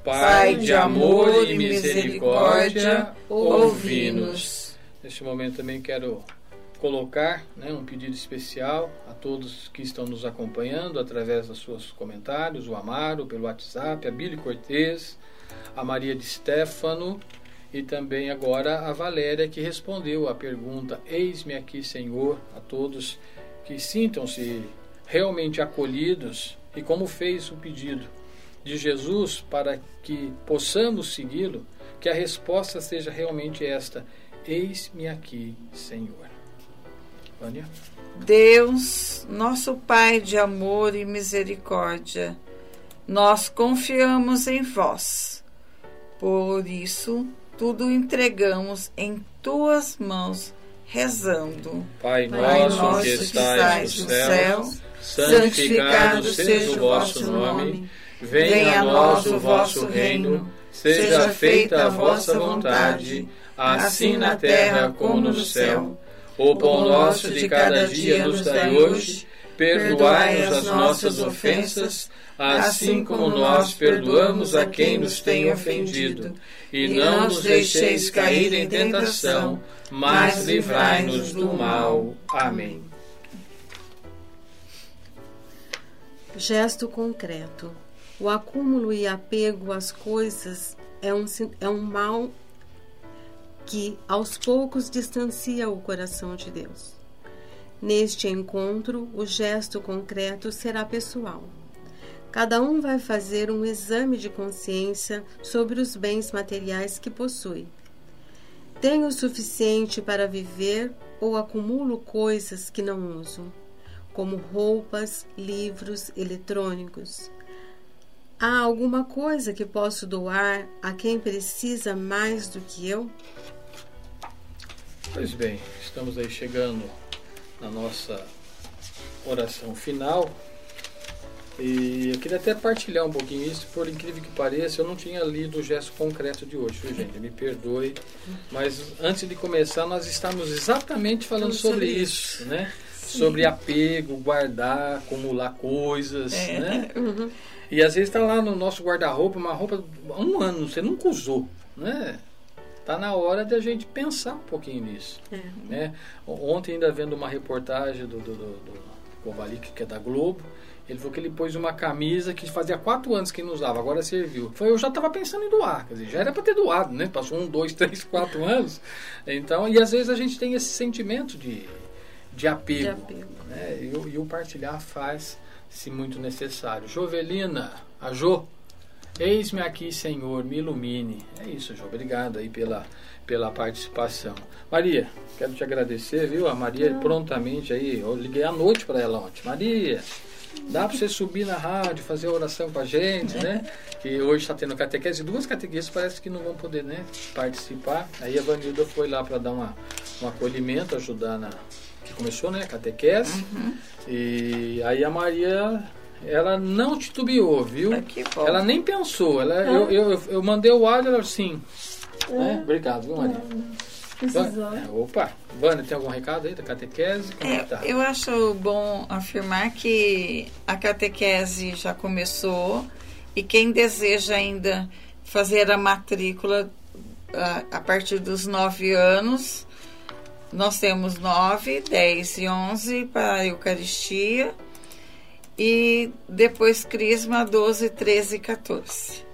Pai de amor e misericórdia, ouvi-nos. Neste momento também quero colocar né, um pedido especial a todos que estão nos acompanhando através dos seus comentários, o Amaro pelo WhatsApp, a Billy Cortez, a Maria de Stefano e também agora a Valéria que respondeu a pergunta Eis-me aqui, Senhor, a todos que sintam-se realmente acolhidos e como fez o pedido de Jesus para que possamos segui-lo, que a resposta seja realmente esta: Eis-me aqui, Senhor. Deus, nosso Pai de amor e misericórdia, nós confiamos em vós. Por isso, tudo entregamos em tuas mãos, rezando. Pai nosso que estais no céu, santificado seja o vosso nome. Venha a nós o vosso reino, seja feita a vossa vontade, assim na terra como no céu. O pão nosso de cada dia nos dai hoje, perdoai-nos as nossas ofensas, assim como nós perdoamos a quem nos tem ofendido. E não nos deixeis cair em tentação, mas livrai-nos do mal. Amém. Gesto concreto. O acúmulo e apego às coisas é um, é um mal que aos poucos distancia o coração de Deus. Neste encontro, o gesto concreto será pessoal. Cada um vai fazer um exame de consciência sobre os bens materiais que possui. Tenho o suficiente para viver ou acumulo coisas que não uso, como roupas, livros, eletrônicos? Há alguma coisa que posso doar a quem precisa mais do que eu? Pois bem, estamos aí chegando na nossa oração final. E eu queria até partilhar um pouquinho isso, por incrível que pareça, eu não tinha lido o gesto concreto de hoje, viu, gente? Me perdoe. Mas antes de começar, nós estamos exatamente falando sobre isso, né? Sobre apego, guardar, acumular coisas, né? E às vezes está lá no nosso guarda-roupa, uma roupa há um ano, você nunca usou, né? Tá na hora de a gente pensar um pouquinho nisso. Né? O- Ontem, ainda vendo uma reportagem do, do, do, do Kovalik, que é da Globo, ele falou que ele pôs uma camisa que fazia quatro anos que não usava, agora serviu. Foi, eu já estava pensando em doar, quer dizer, já era para ter doado, né? Passou um, dois, três, quatro anos. Então, e às vezes a gente tem esse sentimento de, de apego. De apego. Né? E, o- e o partilhar faz, se muito necessário. Jovelina, a Jo, Eis-me aqui, Senhor, me ilumine. É isso, João. Obrigado aí pela, pela participação. Maria, quero te agradecer, viu? A Maria prontamente aí, eu liguei à noite para ela ontem. Maria, dá para você subir na rádio, fazer a oração com a gente, né? Que hoje está tendo catequese. Duas catequeses parece que não vão poder né, participar. Aí a Vanilda foi lá para dar uma, um acolhimento, ajudar na. Que começou, né? Catequese. E aí a Maria, ela não titubeou, viu? Ah, que bom. Ela nem pensou. Ela, eu, eu, eu mandei o áudio, ela assim. Né? Obrigado, viu, Maria? Precisou. É, opa, Vânia, tem algum recado aí da catequese? Como é, tá? É, eu acho bom afirmar que a catequese já começou e quem deseja ainda fazer a matrícula a, a partir dos nove anos, nós temos nove, dez e onze para a Eucaristia e depois Crisma 12, 13 e 14.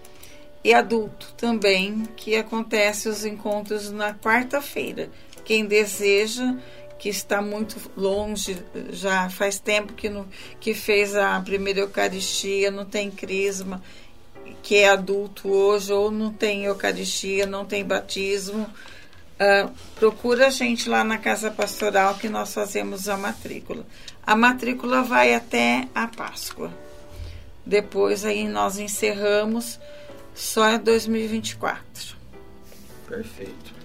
E adulto também, que acontece os encontros na quarta-feira. Quem deseja, que está muito longe, já faz tempo que, não, que fez a primeira Eucaristia, não tem Crisma, que é adulto hoje, ou não tem Eucaristia, não tem batismo, ah, procura a gente lá na Casa Pastoral que nós fazemos a matrícula. A matrícula vai até a Páscoa. Depois aí nós encerramos Só em 2024. Perfeito.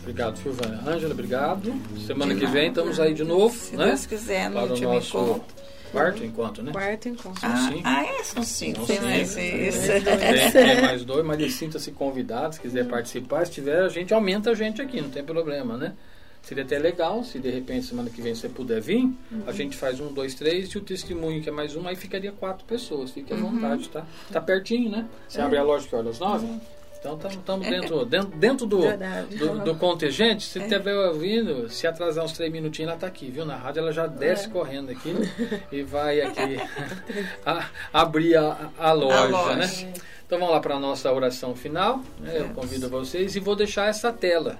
Obrigado, Silvana. Ângela, obrigado. Semana De que vem estamos aí de novo, Se né? Deus quiser, no Para último nosso encontro. quarto encontro, né? Quarto encontro. Ah, cinco. ah, é, são cinco. Tem mais cinco. isso. Tem, mais dois, mas sinta-se convidado, se quiser participar. Se tiver, a gente aumenta a gente aqui, não tem problema, né? Seria até legal se de repente semana que vem você puder vir. A gente faz um, dois, três e o testemunho que é mais um, aí ficaria quatro pessoas. Fique à vontade, tá? Tá pertinho, né? Você abre a loja que horas? Às nove? Então estamos dentro, dentro, dentro do, do, do contingente. Se estiver ouvindo, se atrasar uns três minutinhos, ela tá aqui, viu? Na rádio ela já desce correndo aqui e vai aqui a- abrir a, a loja, loja. né? Então vamos lá para a nossa oração final. né? Eu convido vocês e vou deixar essa tela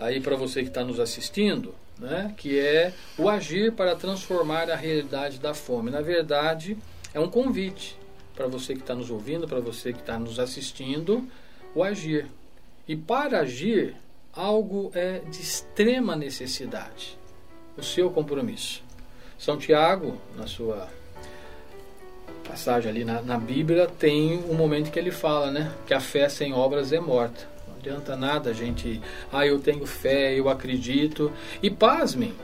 aí para você que está nos assistindo, né? que é o agir para transformar a realidade da fome. Na verdade, é um convite para você que está nos ouvindo, para você que está nos assistindo, o agir. E para agir, algo é de extrema necessidade: o seu compromisso. São Tiago, na sua passagem ali na, na Bíblia, tem um momento que ele fala, né? Que a fé sem obras é morta. Não adianta nada a gente, ah, eu tenho fé, eu acredito. E pasmem,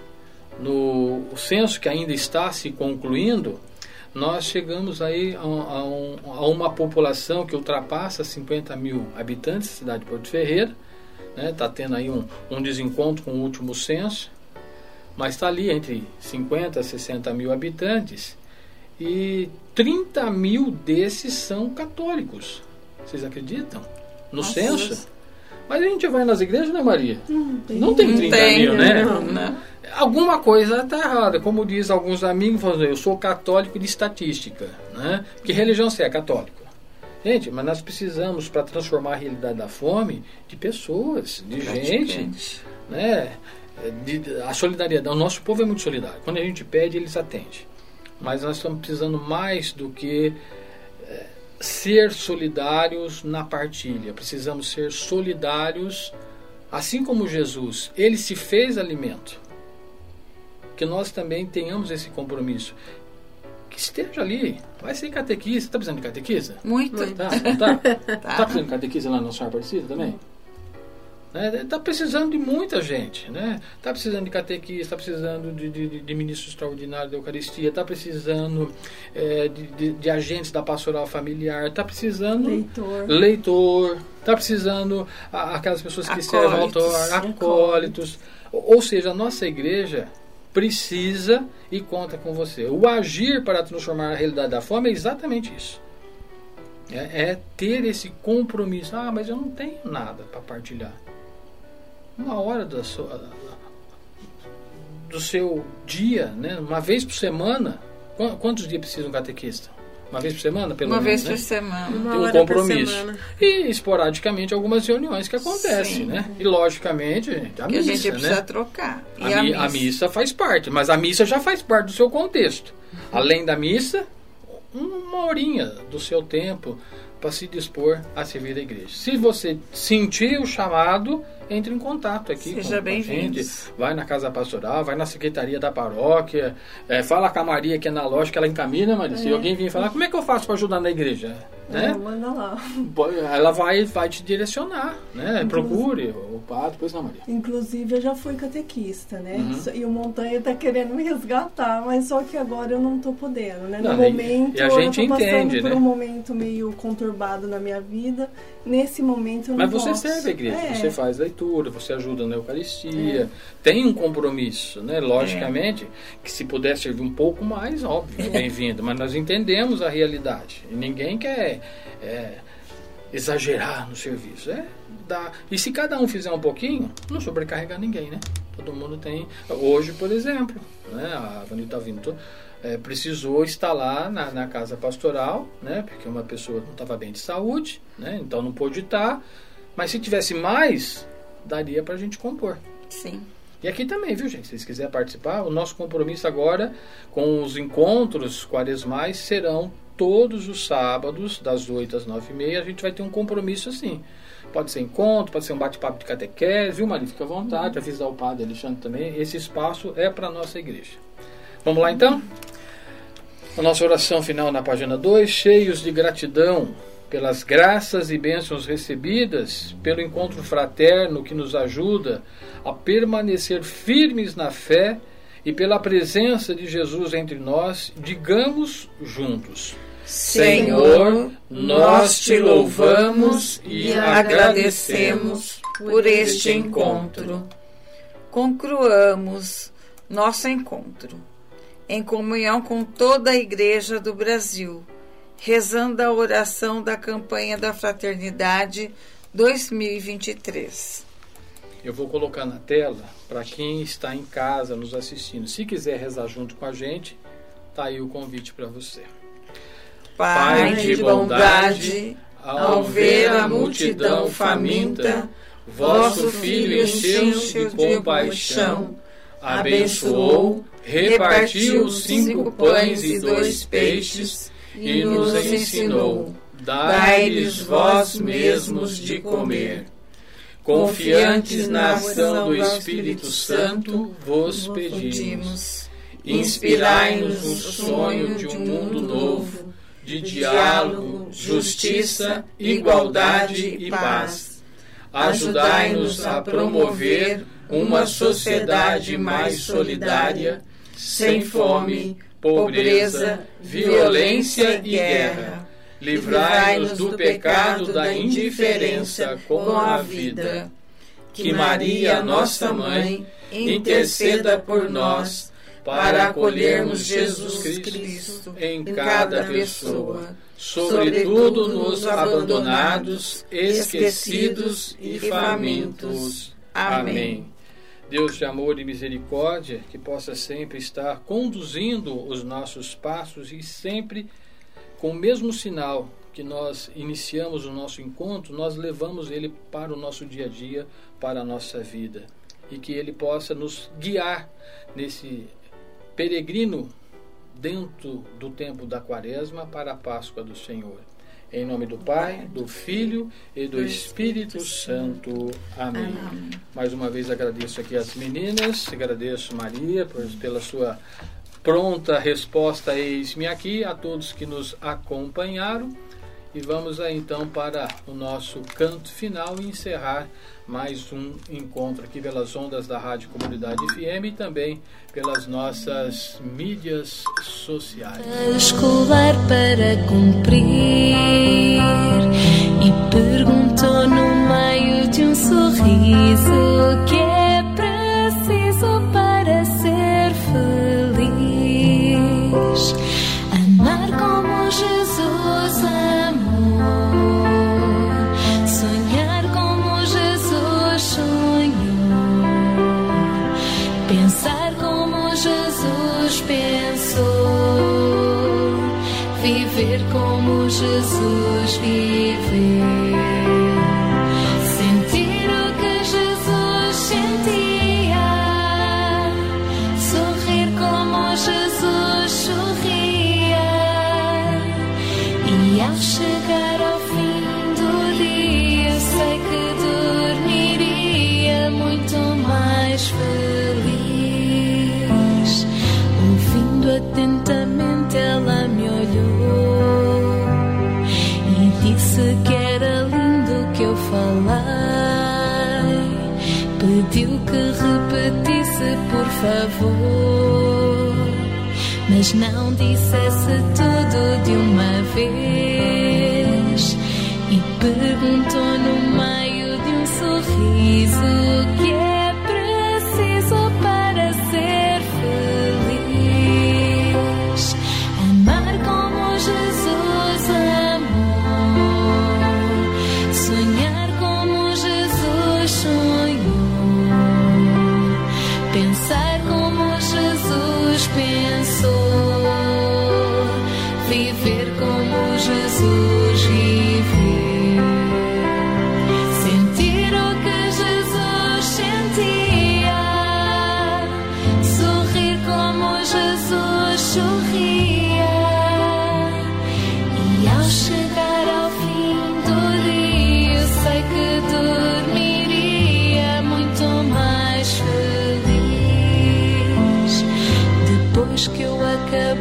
no censo que ainda está se concluindo, nós chegamos aí a, a um- a uma população que ultrapassa 50 mil habitantes, cidade de Porto Ferreira. Está tendo aí um, um desencontro com o último censo, mas está ali entre 50 a 60 mil habitantes e 30 mil desses são católicos. Vocês acreditam? No Nossa. censo? Mas a gente vai nas igrejas, né, Maria? tem Não tem Não 30 tem, mil, né? não, não. Alguma coisa está errada. Como diz alguns amigos, falam, eu sou católico de estatística. Né? Que religião você é? Católico. Gente, mas nós precisamos, para transformar a realidade da fome, de pessoas, de gente né? De- de- a solidariedade. O nosso povo é muito solidário. Quando a gente pede, eles atendem. Mas nós estamos precisando mais do que ser solidários na partilha. Precisamos ser solidários, assim como Jesus. Ele se fez alimento. Que nós também tenhamos esse compromisso. Que esteja ali. Vai ser catequista. Está precisando de catequista? Muito. Tá, não tá? Tá. Tá precisando de catequista lá na Senhora Aparecida também? Está precisando de muita gente, né? Está precisando de catequista, está precisando de, de, de ministro extraordinário da Eucaristia, está precisando eh, de, de, agentes da pastoral familiar, está precisando Leitor. leitor, está precisando a- aquelas pessoas que servem ao Acólitos. autor, acólitos. Ou ou seja, a nossa igreja precisa e conta com você. O agir para transformar a realidade da fome é exatamente isso. É, é ter esse compromisso. Ah, mas eu não tenho nada para partilhar. Uma hora da sua, do seu dia, né? uma vez por semana. Qu- Quantos dias precisa um catequista? Uma vez por semana, pelo Uma menos? vez né? por semana. Uma tem um compromisso. semana. E esporadicamente algumas reuniões que acontecem, Sim. né? E logicamente, a Que a missa, gente precisa né? trocar. E A, mi- a missa faz parte, mas a missa já faz parte do seu contexto. Além da missa, uma horinha do seu tempo para se dispor a servir a igreja. Se você sentir o chamado, entre em contato aqui Seja com, a bem-vindo. gente. Vai na casa pastoral, vai na secretaria da paróquia, é, fala com a Maria que é na loja que ela encaminha, Maria. Se alguém vir falar, como é que eu faço para ajudar na igreja? É, Né? manda lá. Ela vai, vai te direcionar, né? Procure o padre, depois não, Maria. Inclusive, eu já fui catequista, né? Uhum. E o Montanha tá querendo me resgatar, mas só que agora eu não tô podendo, né? Não, no e- momento, e a gente eu tô passando entende, por né? um momento meio conturbado na minha vida. Nesse momento eu Mas não você posso. serve a igreja, É. você faz leitura, você ajuda na Eucaristia, tem um compromisso, né? Logicamente, que se puder servir um pouco mais, óbvio, bem-vindo, mas nós entendemos a realidade. E ninguém quer é, exagerar no serviço. É dar. E se cada um fizer um pouquinho, não sobrecarregar ninguém, né? Todo mundo tem. Hoje, por exemplo, né? a Vanita Vinto é, precisou estar lá na, na casa pastoral, né? Porque uma pessoa não estava bem de saúde, né? Então não pôde estar. Mas se tivesse mais, daria para a gente compor. Sim. E aqui também, viu, gente? Se vocês quiserem participar, o nosso compromisso agora com os encontros quaresmais serão todos os sábados, das 8 às 9 e meia. A gente vai ter um compromisso assim. Pode ser encontro, pode ser um bate-papo de catequese, viu, Maria? Fica à vontade, avisar o padre Alexandre também. Esse espaço é para a nossa igreja. Vamos lá então? A nossa oração final na página 2, cheios de gratidão pelas graças e bênçãos recebidas, pelo encontro fraterno que nos ajuda a permanecer firmes na fé e pela presença de Jesus entre nós, digamos juntos: Senhor, nós te louvamos e agradecemos por este encontro. Concluamos nosso encontro em comunhão com toda a Igreja do Brasil, rezando a oração da campanha da Fraternidade 2023. Eu vou colocar na tela para quem está em casa nos assistindo. Se quiser rezar junto com a gente, tá aí o convite para você. Pai de bondade, ao ver a multidão faminta, vosso Filho encheu de compaixão, abençoou, repartiu os cinco pães e dois peixes e nos ensinou: dai-lhes vós mesmos de comer. Confiantes na ação do Espírito Santo, vos pedimos. Inspirai-nos no sonho de um mundo novo, de diálogo, justiça, igualdade e paz. Ajudai-nos a promover uma sociedade mais solidária, sem fome, pobreza, violência e guerra. Livrai-nos do pecado da indiferença com a vida. Que Maria, nossa mãe, interceda por nós para acolhermos Jesus Cristo em cada pessoa, sobretudo nos abandonados, esquecidos e famintos. Amém. Deus de amor e misericórdia, que possa sempre estar conduzindo os nossos passos e sempre com o mesmo sinal que nós iniciamos o nosso encontro, nós levamos ele para o nosso dia a dia, para a nossa vida. E que ele possa nos guiar nesse peregrino dentro do tempo da quaresma para a Páscoa do Senhor. Em nome do Pai, do Filho e do Espírito Santo. Amém. Mais uma vez agradeço aqui as meninas, agradeço Maria por, pela sua pronta resposta eis-me aqui a todos que nos acompanharam e vamos aí então para o nosso canto final e encerrar mais um encontro aqui pelas ondas da Rádio Comunidade FM e também pelas nossas mídias sociais. escolar para cumprir e perguntou no meio de um sorriso que Jesus viveu. Que repetisse, por favor, mas não dissesse tudo de uma vez. E perguntou Jesus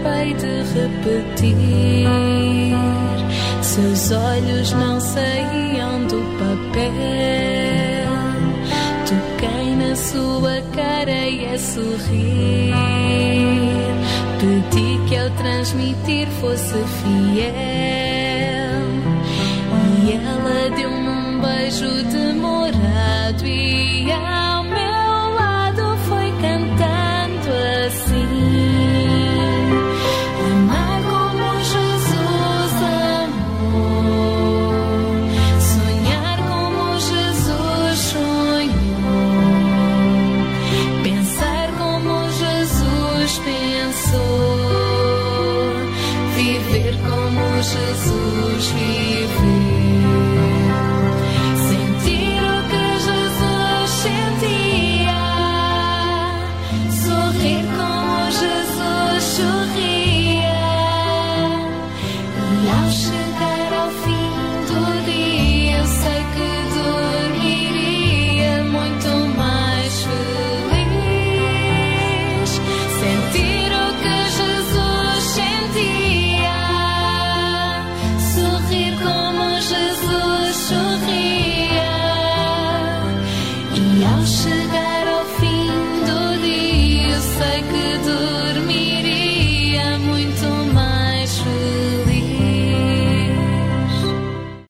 De repetir, Seus olhos não saíam do papel. Toquei na sua cara e a sorrir. Pedi que ao transmitir fosse fiel. E ela deu-me um beijo demorado e